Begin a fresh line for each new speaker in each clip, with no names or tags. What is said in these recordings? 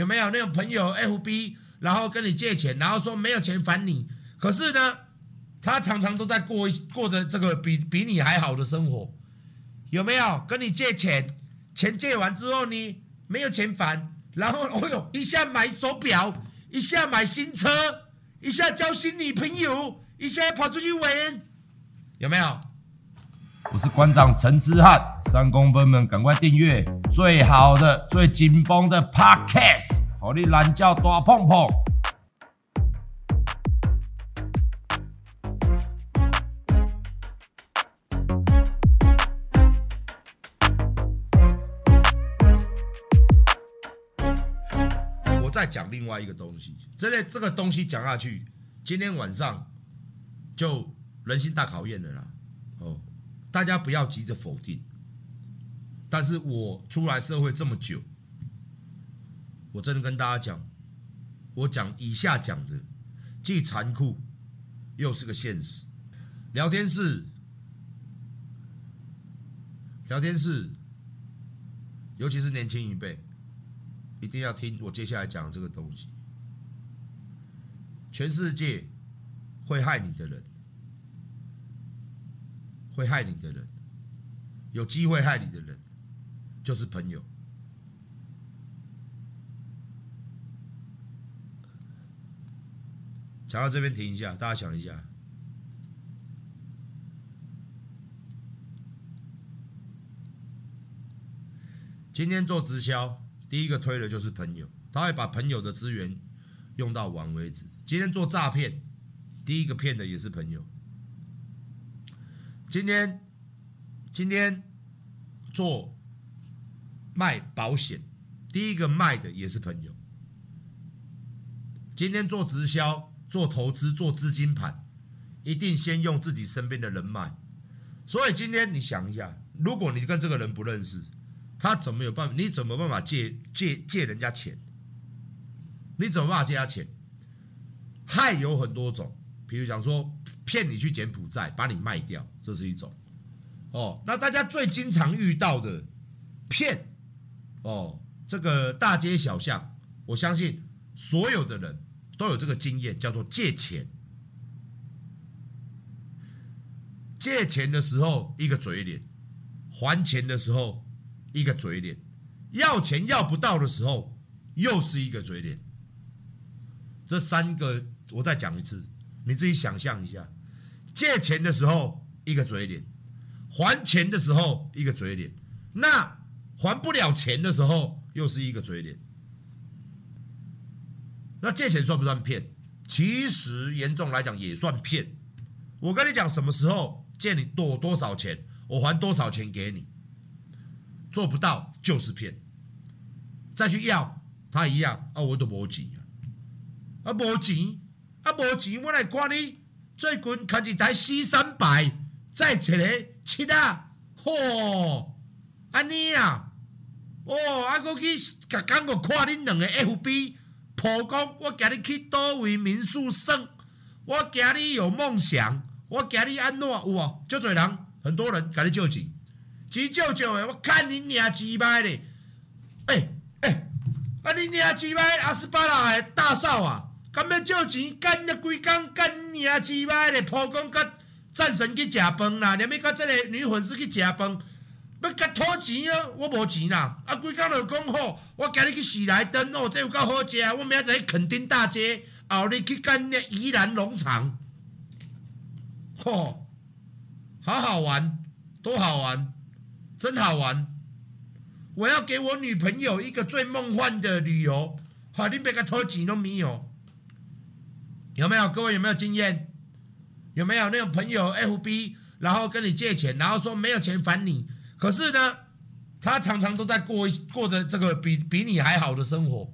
有没有那种朋友 FB，然后跟你借钱，然后说没有钱还你，可是呢，他常常都在过过着这个比比你还好的生活，有没有？跟你借钱，钱借完之后你没有钱还，然后哦呦，一下买手表，一下买新车，一下交新女朋友，一下跑出去玩，有没有？
我是馆长陈之汉，三公分们赶快订阅最好的、最紧绷的 Podcast，好你懒觉大碰碰。
我再讲另外一个东西，这类这个东西讲下去，今天晚上就人性大考验了啦。哦。大家不要急着否定，但是我出来社会这么久，我真的跟大家讲，我讲以下讲的既残酷又是个现实。聊天室，聊天室，尤其是年轻一辈，一定要听我接下来讲的这个东西。全世界会害你的人。会害你的人，有机会害你的人，就是朋友。讲到这边停一下，大家想一下。今天做直销，第一个推的就是朋友，他会把朋友的资源用到完为止。今天做诈骗，第一个骗的也是朋友。今天，今天做卖保险，第一个卖的也是朋友。今天做直销、做投资、做资金盘，一定先用自己身边的人脉。所以今天你想一下，如果你跟这个人不认识，他怎么有办法？你怎么办法借借借人家钱？你怎么办法借他钱？害有很多种，比如讲说。骗你去柬埔寨，把你卖掉，这是一种。哦，那大家最经常遇到的骗，哦，这个大街小巷，我相信所有的人都有这个经验，叫做借钱。借钱的时候一个嘴脸，还钱的时候一个嘴脸，要钱要不到的时候又是一个嘴脸。这三个我再讲一次，你自己想象一下。借钱的时候一个嘴脸，还钱的时候一个嘴脸，那还不了钱的时候又是一个嘴脸。那借钱算不算骗？其实严重来讲也算骗。我跟你讲，什么时候借你多多少钱，我还多少钱给你，做不到就是骗。再去要他一样啊，我都没钱啊，啊没钱啊没钱，我来管你。最近开一台 C 三百，再一个七啊，嚯，安尼啊，哦，啊，我去刚刚我看恁两个 FB，曝光我今日去倒位民宿耍，我今日有梦想，我今日安怎有啊？就多人，很多人甲你借钱，钱借借的，我看你娘鸡掰嘞，哎、欸、哎、欸，啊你娘鸡掰，阿斯巴拉的大少啊！敢要借钱干了几工，干你啊鸡巴的破工，甲战神去食饭啦！连要甲这个女粉丝去食饭，要甲讨钱啊！我无钱啦！啊，几工就讲好，我今日去喜来登哦，这有够好食！我明仔载去垦丁大街，后日去干那宜兰农场，吼、哦，好好玩，多好玩，真好玩！我要给我女朋友一个最梦幻的旅游，好，你别个讨钱都没有。有没有各位有没有经验？有没有那种朋友 FB，然后跟你借钱，然后说没有钱还你，可是呢，他常常都在过过着这个比比你还好的生活。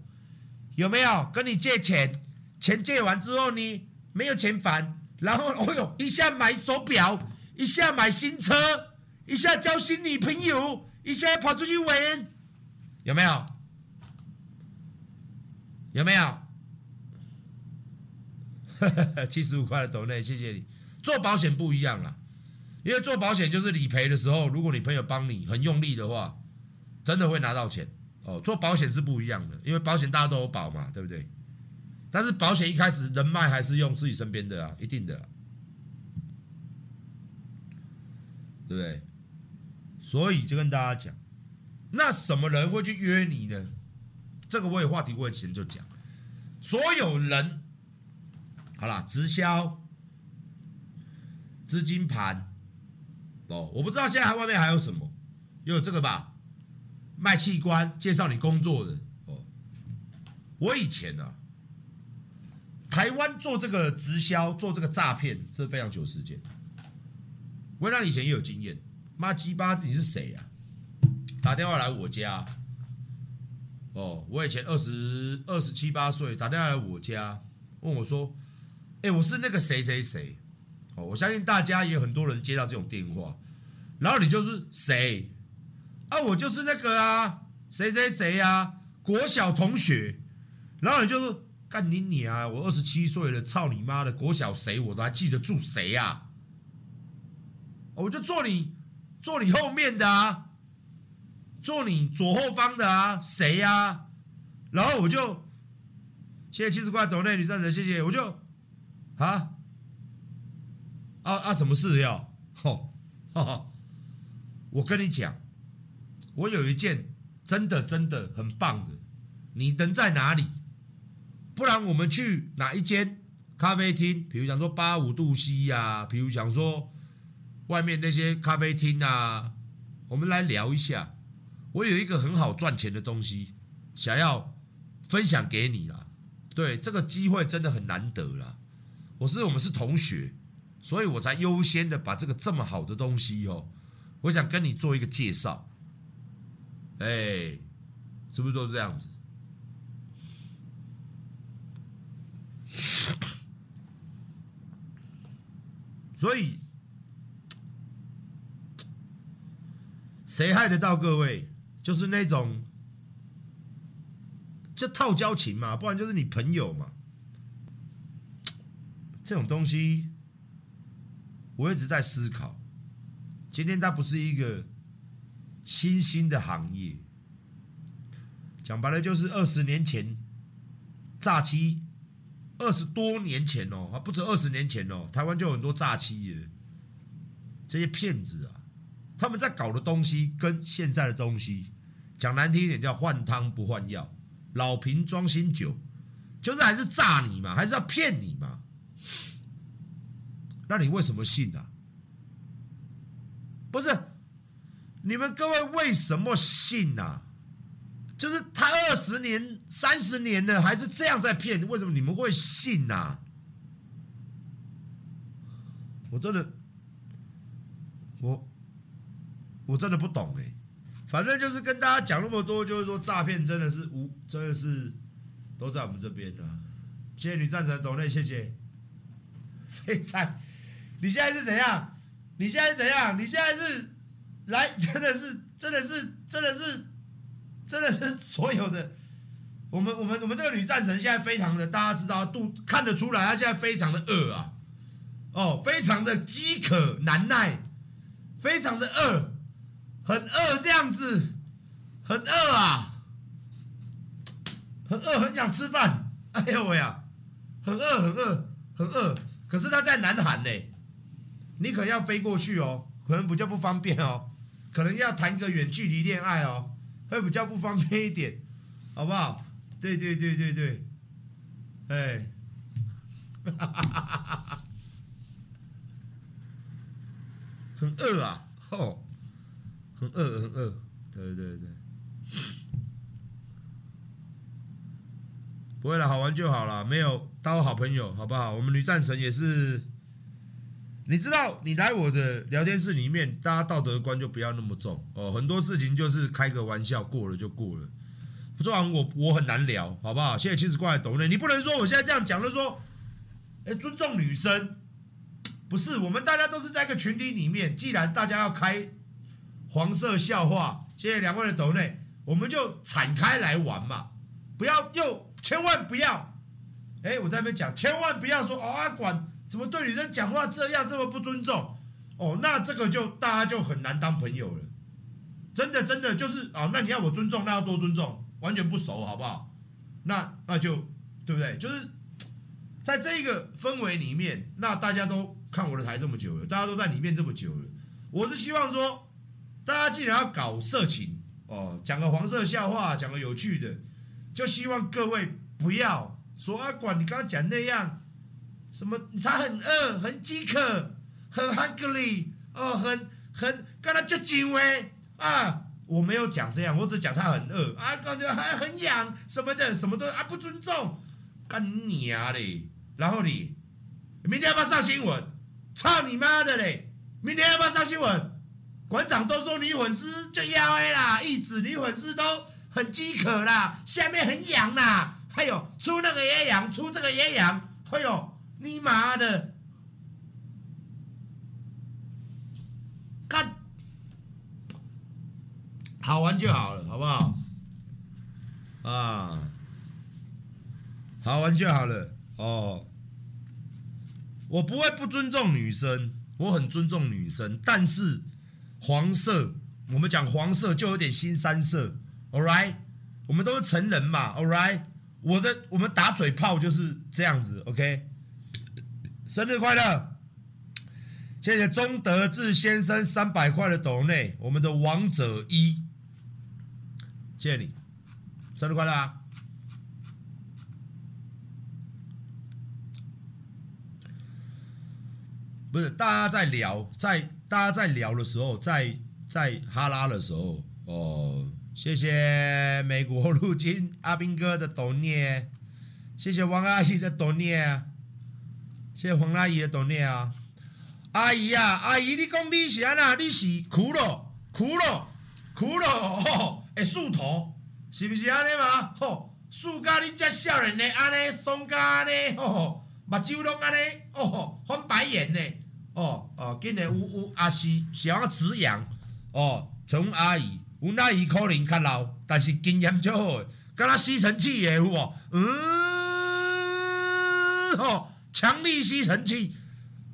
有没有跟你借钱，钱借完之后你没有钱还，然后哦呦，一下买手表，一下买新车，一下交新女朋友，一下跑出去玩，有没有？有没有？七十五块的斗内，谢谢你。做保险不一样了，因为做保险就是理赔的时候，如果你朋友帮你很用力的话，真的会拿到钱哦，做保险是不一样的，因为保险大家都有保嘛，对不对？但是保险一开始人脉还是用自己身边的啊，一定的，对不对？所以就跟大家讲，那什么人会去约你呢？这个我有话题，我以前就讲，所有人，好啦，直销、资金盘，哦，我不知道现在外面还有什么，有这个吧？卖器官、介绍你工作的，哦，我以前啊，台湾做这个直销、做这个诈骗是非常久时间，我让以前也有经验，妈鸡巴，你是谁呀？打电话来我家。哦，我以前二十二十七八岁，打电话来我家，问我说：“哎，我是那个谁谁谁。”哦，我相信大家也很多人接到这种电话，然后你就是谁？啊，我就是那个啊，谁谁谁呀，国小同学。然后你就说：“干你你啊，我二十七岁了，操你妈的，国小谁我都还记得住谁呀？”我就坐你坐你后面的啊。坐你左后方的啊，谁呀、啊？然后我就谢谢七十块抖内女战神，谢谢。我就啊啊啊，什么事要？吼，哈哈！我跟你讲，我有一件真的真的很棒的，你人在哪里？不然我们去哪一间咖啡厅？比如讲说八五度 C 呀、啊，比如讲说外面那些咖啡厅啊，我们来聊一下。我有一个很好赚钱的东西，想要分享给你啦。对，这个机会真的很难得啦。我是我们是同学，所以我才优先的把这个这么好的东西哦，我想跟你做一个介绍。哎，是不是都是这样子？所以，谁害得到各位？就是那种，就套交情嘛，不然就是你朋友嘛。这种东西，我一直在思考。今天它不是一个新兴的行业，讲白了就是二十年前诈欺，二十多年前哦，还不止二十年前哦，台湾就有很多诈欺耶这些骗子啊，他们在搞的东西跟现在的东西。讲难听一点叫换汤不换药，老瓶装新酒，就是还是诈你嘛，还是要骗你嘛？那你为什么信啊？不是，你们各位为什么信啊？就是他二十年、三十年了，还是这样在骗，为什么你们会信啊？我真的，我我真的不懂哎。反正就是跟大家讲那么多，就是说诈骗真的是无，真的是都在我们这边的。谢谢女战神懂内，谢谢。非常，你现在是怎样？你现在是怎样？你现在是来，真的是，真的是，真的是，真的是所有的。我们我们我们这个女战神现在非常的，大家知道，都看得出来，她现在非常的饿啊，哦，非常的饥渴难耐，非常的饿。很饿这样子，很饿啊，很饿，很想吃饭。哎呦喂呀，很饿，很饿，很饿。可是他在南韩呢，你可能要飞过去哦，可能比较不方便哦，可能要谈个远距离恋爱哦，会比较不方便一点，好不好？对对对对对，哎，很饿啊，吼。很饿，很饿，对对对，不会了，好玩就好了，没有当我好朋友，好不好？我们女战神也是，你知道，你来我的聊天室里面，大家道德观就不要那么重哦，很多事情就是开个玩笑，过了就过了，不然我我很难聊，好不好？现在其实过来抖内，你不能说我现在这样讲就说，哎，尊重女生，不是，我们大家都是在一个群体里面，既然大家要开。黄色笑话，谢谢两位的抖内，我们就敞开来玩嘛，不要又千万不要，哎，我在那边讲，千万不要说哦阿管怎么对女生讲话这样这么不尊重，哦，那这个就大家就很难当朋友了，真的真的就是啊，那你要我尊重，那要多尊重，完全不熟，好不好？那那就对不对？就是在这个氛围里面，那大家都看我的台这么久了，大家都在里面这么久了，我是希望说，大家既然要搞色情哦，讲个黄色笑话，讲个有趣的，就希望各位不要说啊，管你刚刚讲那样，什么他很饿，很饥渴，很 hungry 哦，很很跟他就紧喂。啊，我没有讲这样，我只讲他很饿啊，感觉还很痒什么的，什么都啊不尊重，干你啊嘞！然后你明天要不要上新闻？操你妈的嘞！明天要不要上新闻？馆长都说女粉丝就要啦，一直女粉丝都很饥渴啦，下面很痒啦，还有出那个也痒，出这个也痒，还有你妈的！好玩就好了，好不好？啊，好玩就好了哦。我不会不尊重女生，我很尊重女生，但是黄色，我们讲黄色就有点新三色，all right？我们都是成人嘛，all right？我的我们打嘴炮就是这样子，OK？生日快乐！谢谢钟德志先生三百块的抖内，我们的王者一。谢谢你，生日快乐啊！不是，大家在聊，在大家在聊的时候，在在哈拉的时候，哦，谢谢美国陆军阿兵哥的抖内，谢谢王阿姨的抖内，谢黄阿姨的抖内啊！阿姨、啊，阿姨，你讲你是安那？你是哭了，哭了，哭了哦。会竖头，是不是安尼嘛？吼，竖甲恁遮少年的安尼，双甲安尼，吼，目睭拢安尼，哦，翻白眼呢，哦哦，今日有有也是是安子扬，哦，从阿姨，阮阿姨可能较老，但是经验足好，敢若吸尘器的有无？嗯，吼，强力吸尘器，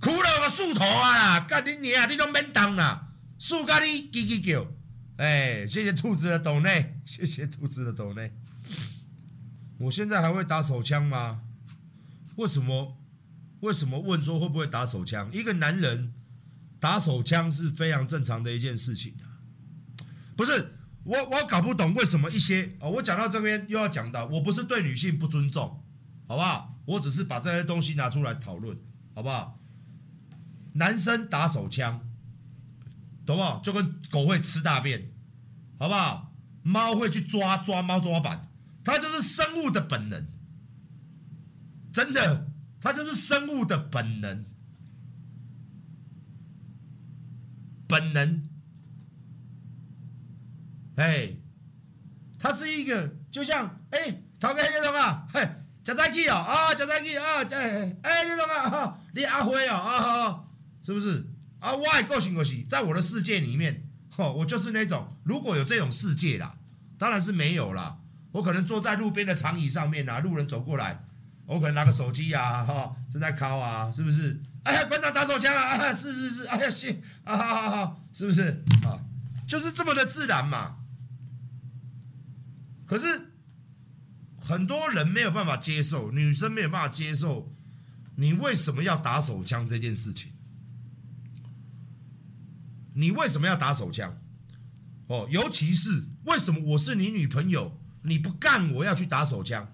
苦了个竖头啊！干你娘，你拢免动啦，竖甲你叽叽叫。哎，谢谢兔子的抖内，谢谢兔子的抖内。我现在还会打手枪吗？为什么？为什么问说会不会打手枪？一个男人打手枪是非常正常的一件事情啊。不是我，我搞不懂为什么一些哦，我讲到这边又要讲到，我不是对女性不尊重，好不好？我只是把这些东西拿出来讨论，好不好？男生打手枪，懂不好？就跟狗会吃大便。好不好？猫会去抓抓猫抓板，它就是生物的本能，真的，它就是生物的本能，本能。哎，它是一个，就像哎，头家你懂吗？嘿，吃早起哦，啊，吃早起啊，哎哎，你懂吗？哈，你阿辉哦，啊哈，是不是？啊，我的个性就是，在我的世界里面。哦，我就是那种，如果有这种世界啦，当然是没有啦。我可能坐在路边的长椅上面啊，路人走过来，我可能拿个手机啊，哈，正在敲啊，是不是？哎呀，馆长打手枪啊，啊，是是是，哎呀，行啊，好好好，是不是？啊，就是这么的自然嘛。可是很多人没有办法接受，女生没有办法接受，你为什么要打手枪这件事情？你为什么要打手枪？哦，尤其是为什么我是你女朋友，你不干我要去打手枪？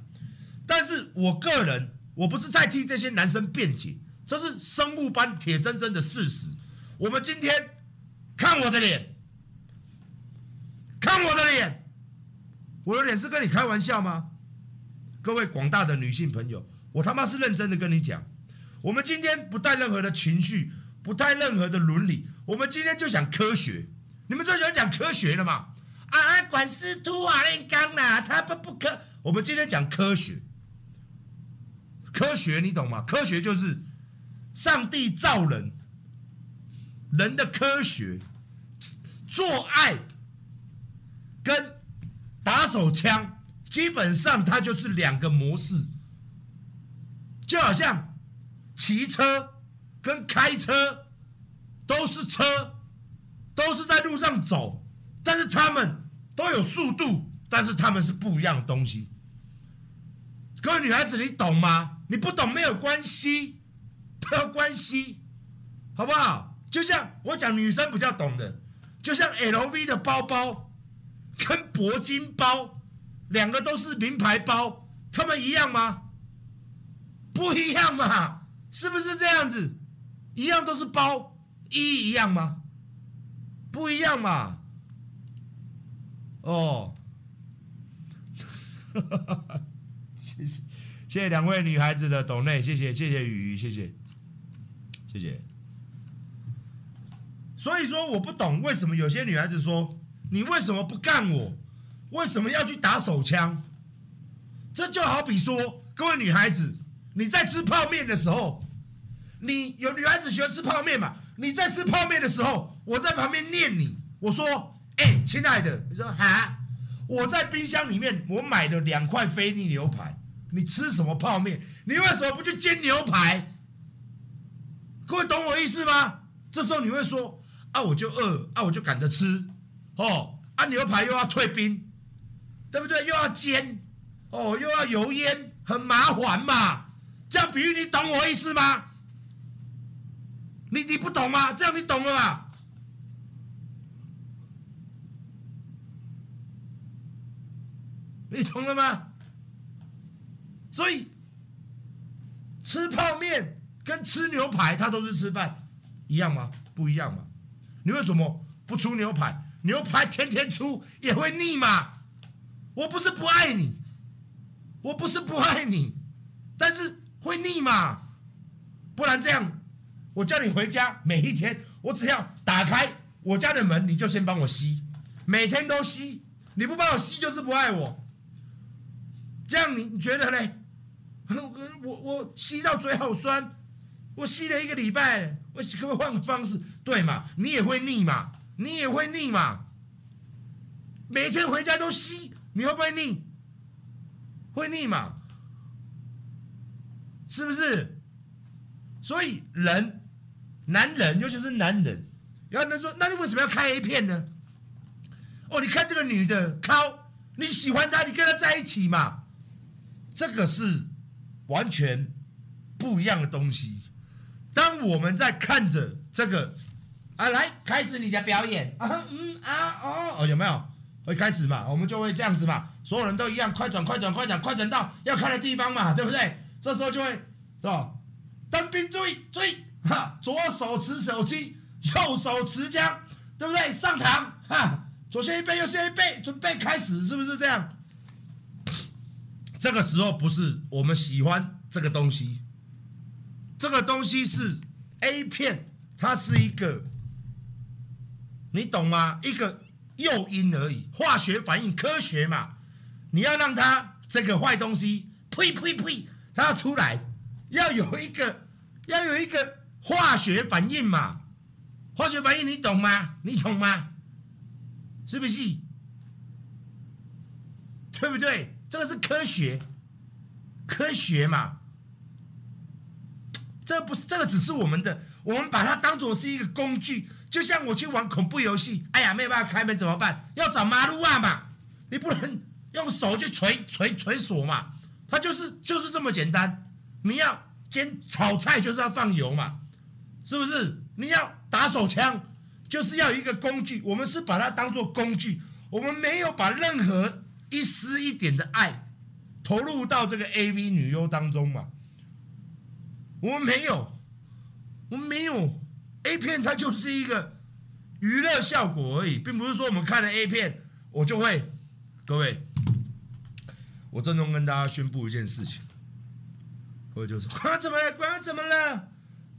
但是我个人，我不是在替这些男生辩解，这是生物般铁铮铮的事实。我们今天看我的脸，看我的脸，我的脸是跟你开玩笑吗？各位广大的女性朋友，我他妈是认真的跟你讲，我们今天不带任何的情绪。不带任何的伦理，我们今天就讲科学。你们最喜欢讲科学了嘛？啊，管司徒瓦炼钢呐，他不不科。我们今天讲科学，科学你懂吗？科学就是上帝造人，人的科学，做爱跟打手枪，基本上它就是两个模式，就好像骑车。跟开车都是车，都是在路上走，但是他们都有速度，但是他们是不一样的东西。各位女孩子，你懂吗？你不懂没有关系，没有关系，好不好？就像我讲，女生比较懂的，就像 LV 的包包跟铂金包，两个都是名牌包，他们一样吗？不一样嘛，是不是这样子？一样都是包，一一样吗？不一样嘛。哦，谢谢谢谢两位女孩子的懂内，谢谢谢谢雨雨，谢谢谢谢。所以说我不懂为什么有些女孩子说，你为什么不干我？为什么要去打手枪？这就好比说，各位女孩子，你在吃泡面的时候，你有女孩子喜欢吃泡面嘛？你在吃泡面的时候，我在旁边念你，我说。哎，亲爱的，你说哈，我在冰箱里面我买了两块菲力牛排，你吃什么泡面？你为什么不去煎牛排？各位懂我意思吗？这时候你会说啊，我就饿啊，我就赶着吃哦，啊，牛排又要退冰，对不对？又要煎哦，又要油烟，很麻烦嘛。这样比喻你懂我意思吗？你你不懂吗？这样你懂了吗？你懂了吗？所以吃泡面跟吃牛排，它都是吃饭，一样吗？不一样嘛。你为什么不出牛排？牛排天天出也会腻嘛。我不是不爱你，我不是不爱你，但是会腻嘛。不然这样，我叫你回家，每一天我只要打开我家的门，你就先帮我吸，每天都吸。你不帮我吸，就是不爱我。这样你你觉得嘞？我我吸到嘴好酸，我吸了一个礼拜，我可不可以换个方式？对嘛？你也会腻嘛？你也会腻嘛？每天回家都吸，你会不会腻？会腻嘛？是不是？所以人，男人，尤其是男人，有人说：“那你为什么要开 A 片呢？”哦，你看这个女的，靠，你喜欢她，你跟她在一起嘛？这个是完全不一样的东西。当我们在看着这个啊，来开始你的表演啊，嗯啊哦哦，有没有？会开始嘛？我们就会这样子嘛，所有人都一样，快转快转快转快转到要看的地方嘛，对不对？这时候就会是吧？当兵注意注意哈，左手持手机，右手持枪，对不对？上膛哈，左先一背，右先一背，准备开始，是不是这样？这个时候不是我们喜欢这个东西，这个东西是 A 片，它是一个，你懂吗？一个诱因而已，化学反应，科学嘛，你要让它这个坏东西呸呸呸，它要出来，要有一个要有一个化学反应嘛，化学反应你懂吗？你懂吗？是不是？对不对？这个是科学，科学嘛，这不是这个，只是我们的，我们把它当做是一个工具，就像我去玩恐怖游戏，哎呀，没有办法开门怎么办？要找马路啊嘛，你不能用手去锤锤锤锁嘛，它就是就是这么简单。你要煎炒菜就是要放油嘛，是不是？你要打手枪就是要一个工具，我们是把它当做工具，我们没有把任何。一丝一点的爱投入到这个 AV 女优当中嘛？我们没有，我们没有 A 片，它就是一个娱乐效果而已，并不是说我们看了 A 片，我就会。各位，我郑重跟大家宣布一件事情，各位就说：刚刚怎么了？刚刚怎么了？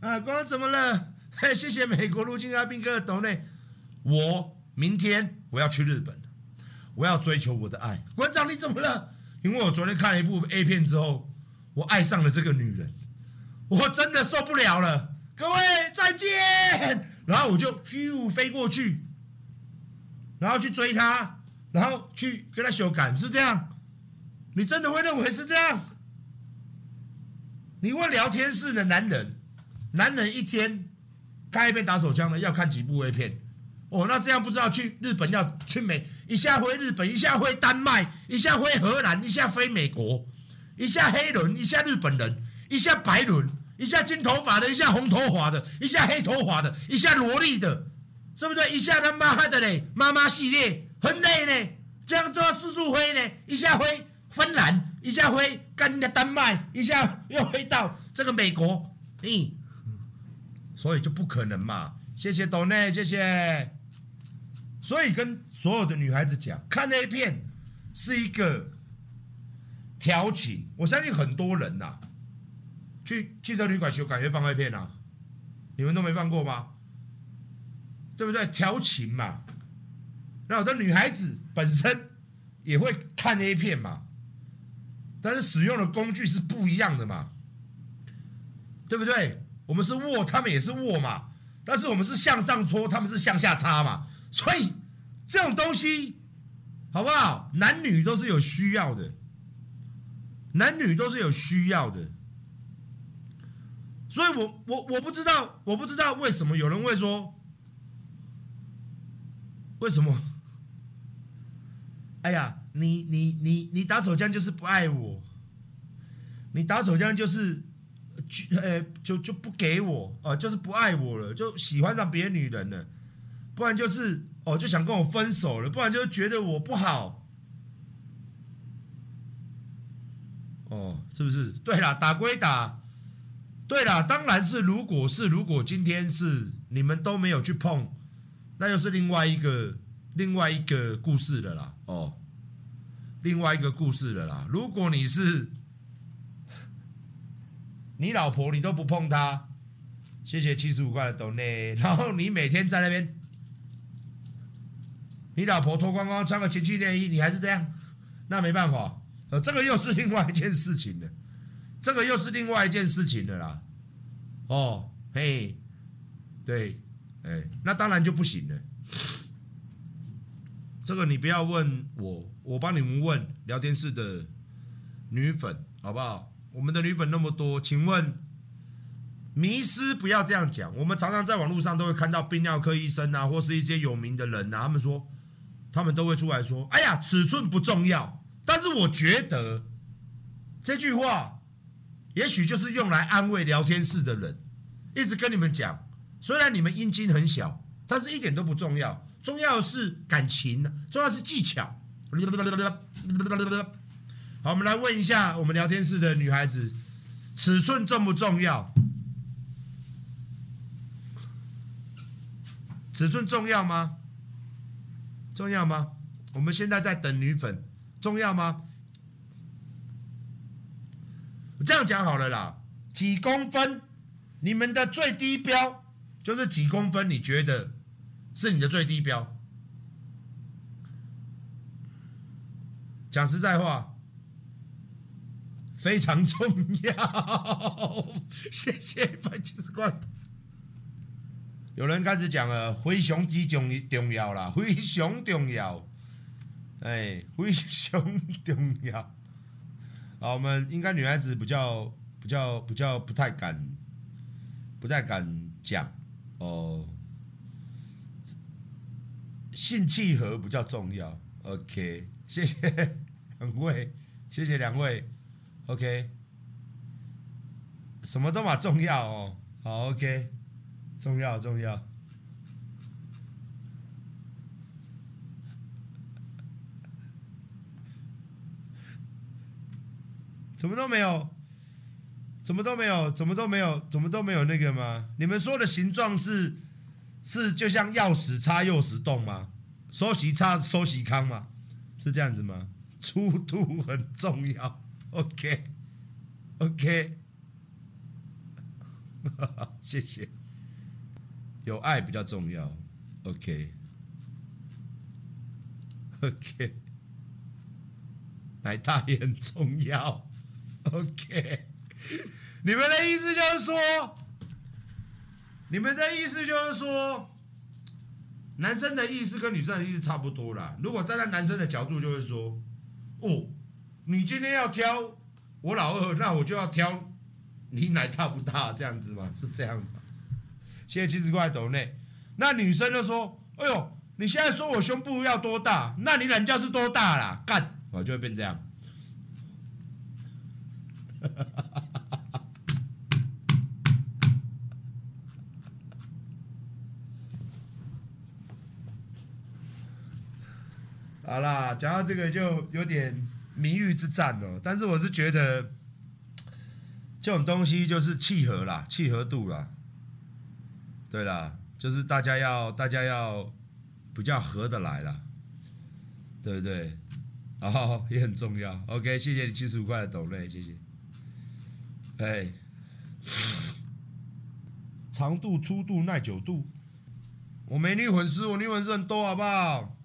啊，刚刚怎么了？谢谢美国陆军阿兵哥的抖内，我明天我要去日本。我要追求我的爱，馆长你怎么了？因为我昨天看了一部 A 片之后，我爱上了这个女人，我真的受不了了。各位再见，然后我就咻飞过去，然后去追他，然后去跟他修改，是这样？你真的会认为是这样？你问聊天室的男人，男人一天开一遍打手枪的要看几部 A 片？哦，那这样不知道去日本要去美，一下飞日本，一下飞丹麦，一下飞荷兰，一下飞美国，一下黑人，一下日本人，一下白人，一下金头发的，一下红头发的，一下黑头发的，一下萝莉的，是不是？一下他妈的嘞，妈妈系列很累呢，这样做自助飞呢，一下飞芬兰，一下飞干的丹麦，一下又飞到这个美国，嗯，所以就不可能嘛。谢谢董内，谢谢。所以跟所有的女孩子讲，看 A 片是一个调情。我相信很多人呐、啊，去汽车旅馆修改会放 A 片啊，你们都没放过吗？对不对？调情嘛。那有的女孩子本身也会看 A 片嘛，但是使用的工具是不一样的嘛，对不对？我们是握，他们也是握嘛，但是我们是向上搓，他们是向下插嘛。所以这种东西，好不好？男女都是有需要的，男女都是有需要的。所以我我我不知道，我不知道为什么有人会说，为什么？哎呀，你你你你打手枪就是不爱我，你打手枪就是就呃就就不给我哦，就是不爱我了，就喜欢上别的女人了。不然就是哦，就想跟我分手了；不然就觉得我不好。哦，是不是？对啦，打归打，对啦，当然是，如果是，如果今天是你们都没有去碰，那又是另外一个另外一个故事了啦。哦，另外一个故事了啦。如果你是 你老婆，你都不碰她，谢谢七十五块的斗内，然后你每天在那边。你老婆脱光光穿个情趣内衣，你还是这样，那没办法，呃，这个又是另外一件事情了，这个又是另外一件事情了啦。哦，嘿，对，哎，那当然就不行了。这个你不要问我，我帮你们问聊天室的女粉，好不好？我们的女粉那么多，请问，迷思不要这样讲。我们常常在网络上都会看到泌尿科医生啊，或是一些有名的人啊，他们说。他们都会出来说：“哎呀，尺寸不重要。”但是我觉得这句话，也许就是用来安慰聊天室的人，一直跟你们讲，虽然你们阴茎很小，但是一点都不重要，重要的是感情，重要是技巧。好，我们来问一下我们聊天室的女孩子，尺寸重不重要？尺寸重要吗？重要吗？我们现在在等女粉，重要吗？我这样讲好了啦，几公分？你们的最低标就是几公分？你觉得是你的最低标？讲实在话，非常重要。谢谢番茄时光。有人开始讲了，非常之重重要啦，非常重要，哎，非常重要。好，我们应该女孩子比较比较比较不太敢，不太敢讲哦。性契合比较重要，OK，谢谢 两位，谢谢两位，OK，什么都嘛重要哦，好，OK。重要重要，怎么都没有，怎么都没有，怎么都没有，怎么都没有那个吗？你们说的形状是是就像钥匙插钥匙洞吗？收息插收息康吗？是这样子吗？粗度很重要，OK OK，谢谢。有爱比较重要，OK，OK，、OK OK、奶大也很重要 OK。你们的意思就是说，你们的意思就是说，男生的意思跟女生的意思差不多啦。如果站在男生的角度，就会说，哦，你今天要挑我老二，那我就要挑你奶大不大这样子吗？是这样吗？谢谢七十块斗内，那女生就说：“哎呦，你现在说我胸部要多大？那你人家是多大啦？干，我就会变这样。好啦，讲到这个就有点名誉之战了。但是我是觉得，这种东西就是契合啦，契合度啦。对啦，就是大家要大家要比较合得来啦，对不对？然哦，也很重要。OK，谢谢你七十五块的抖内，谢谢。哎，长度、粗度、耐久度，我没女粉丝，我女粉丝很多，好不好？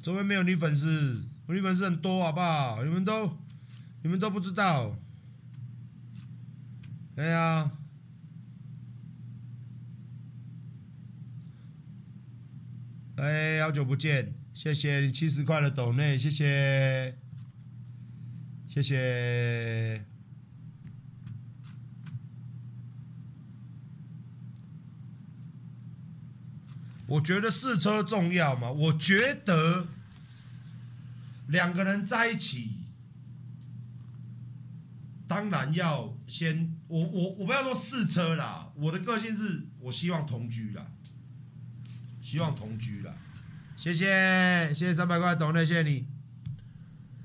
周围没有女粉丝，我女粉丝很多，好不好？你们都，你们都不知道。哎呀，哎，好久不见，谢谢你七十块的抖内，谢谢，谢谢。我觉得试车重要吗？我觉得。两个人在一起，当然要先我我我不要说试车啦，我的个性是我希望同居啦，希望同居啦，谢谢谢谢三百块懂的，谢谢你，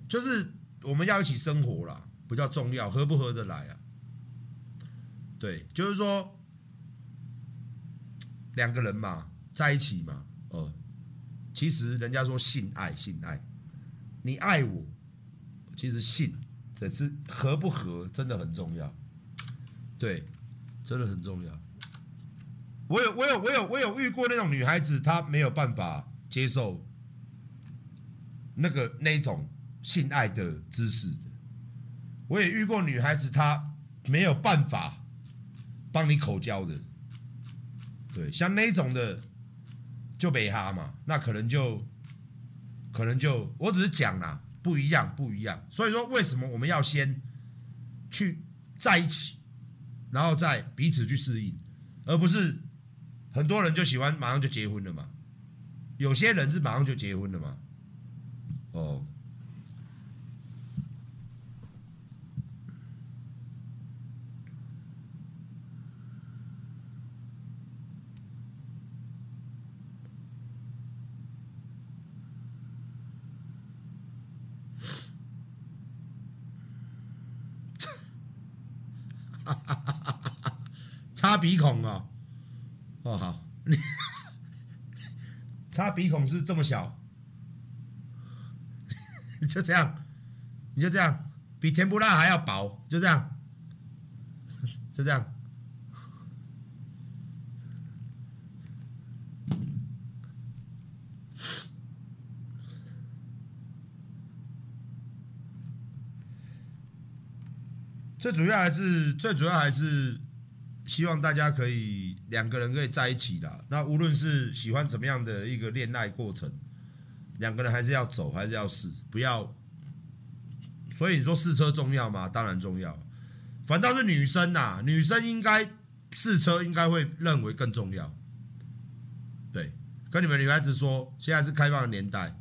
就是我们要一起生活啦，比较重要，合不合得来啊？对，就是说两个人嘛，在一起嘛，哦，其实人家说性爱性爱。你爱我，其实性，只是合不合真的很重要，对，真的很重要。我有我有我有我有遇过那种女孩子，她没有办法接受那个那种性爱的姿势的。我也遇过女孩子，她没有办法帮你口交的。对，像那种的就没哈嘛，那可能就。可能就我只是讲啊，不一样，不一样。所以说，为什么我们要先去在一起，然后再彼此去适应，而不是很多人就喜欢马上就结婚了嘛？有些人是马上就结婚了嘛？哦。擦鼻孔哦，哦好，你插鼻孔是这么小，你就这样，你就这样，比甜不辣还要薄，就这样，就这样。最主要还是，最主要还是。希望大家可以两个人可以在一起的。那无论是喜欢怎么样的一个恋爱过程，两个人还是要走，还是要试，不要。所以你说试车重要吗？当然重要。反倒是女生呐，女生应该试车应该会认为更重要。对，跟你们女孩子说，现在是开放的年代，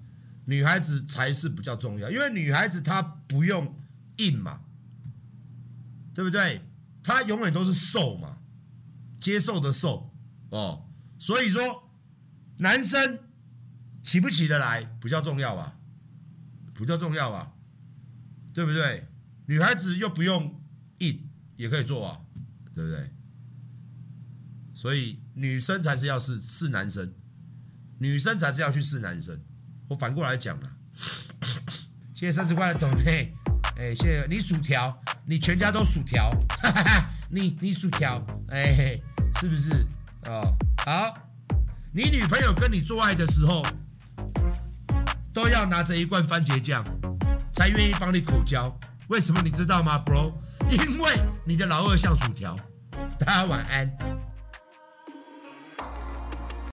女孩子才是比较重要，因为女孩子她不用硬嘛，对不对？他永远都是受嘛。接受的受哦，所以说男生起不起得来比较重要吧，比较重要吧，对不对？女孩子又不用硬也可以做啊，对不对？所以女生才是要试试男生，女生才是要去试男生。我反过来讲了，谢谢三十块的董内，哎，谢谢你薯条，你全家都薯条，哈哈哈。你你薯条，哎、是不是？哦，好，你女朋友跟你做爱的时候，都要拿着一罐番茄酱，才愿意帮你口交。为什么你知道吗，bro？因为你的老二像薯条。大家晚安。